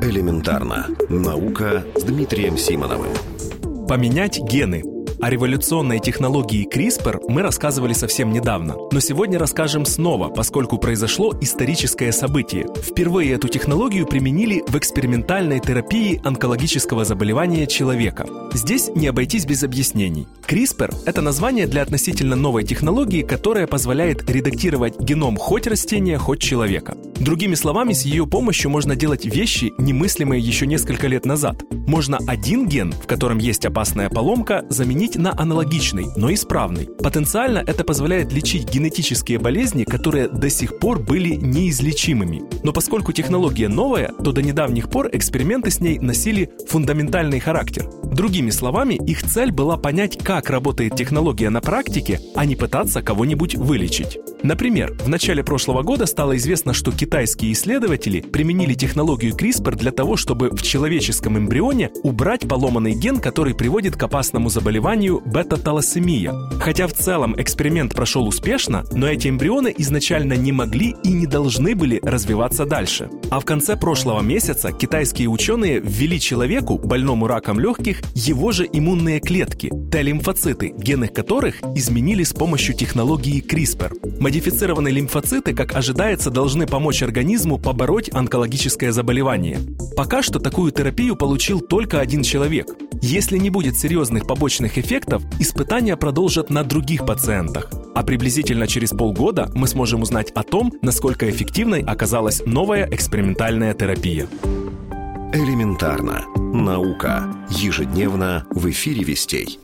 Элементарно. Наука с Дмитрием Симоновым. Поменять гены – о революционной технологии CRISPR мы рассказывали совсем недавно, но сегодня расскажем снова, поскольку произошло историческое событие. Впервые эту технологию применили в экспериментальной терапии онкологического заболевания человека. Здесь не обойтись без объяснений. CRISPR – это название для относительно новой технологии, которая позволяет редактировать геном хоть растения, хоть человека. Другими словами, с ее помощью можно делать вещи, немыслимые еще несколько лет назад. Можно один ген, в котором есть опасная поломка, заменить на аналогичный, но исправный. Потенциально это позволяет лечить генетические болезни, которые до сих пор были неизлечимыми. Но поскольку технология новая, то до недавних пор эксперименты с ней носили фундаментальный характер. Другими словами, их цель была понять, как работает технология на практике, а не пытаться кого-нибудь вылечить. Например, в начале прошлого года стало известно, что китайские исследователи применили технологию CRISPR для того, чтобы в человеческом эмбрионе убрать поломанный ген, который приводит к опасному заболеванию бета-талассемия. Хотя в целом эксперимент прошел успешно, но эти эмбрионы изначально не могли и не должны были развиваться дальше. А в конце прошлого месяца китайские ученые ввели человеку, больному раком легких, его же иммунные клетки, Т-лимфоциты, гены которых изменили с помощью технологии CRISPR. Модифицированные лимфоциты, как ожидается, должны помочь организму побороть онкологическое заболевание. Пока что такую терапию получил только один человек. Если не будет серьезных побочных эффектов, испытания продолжат на других пациентах. А приблизительно через полгода мы сможем узнать о том, насколько эффективной оказалась новая экспериментальная терапия. Элементарно. Наука. Ежедневно в эфире вестей.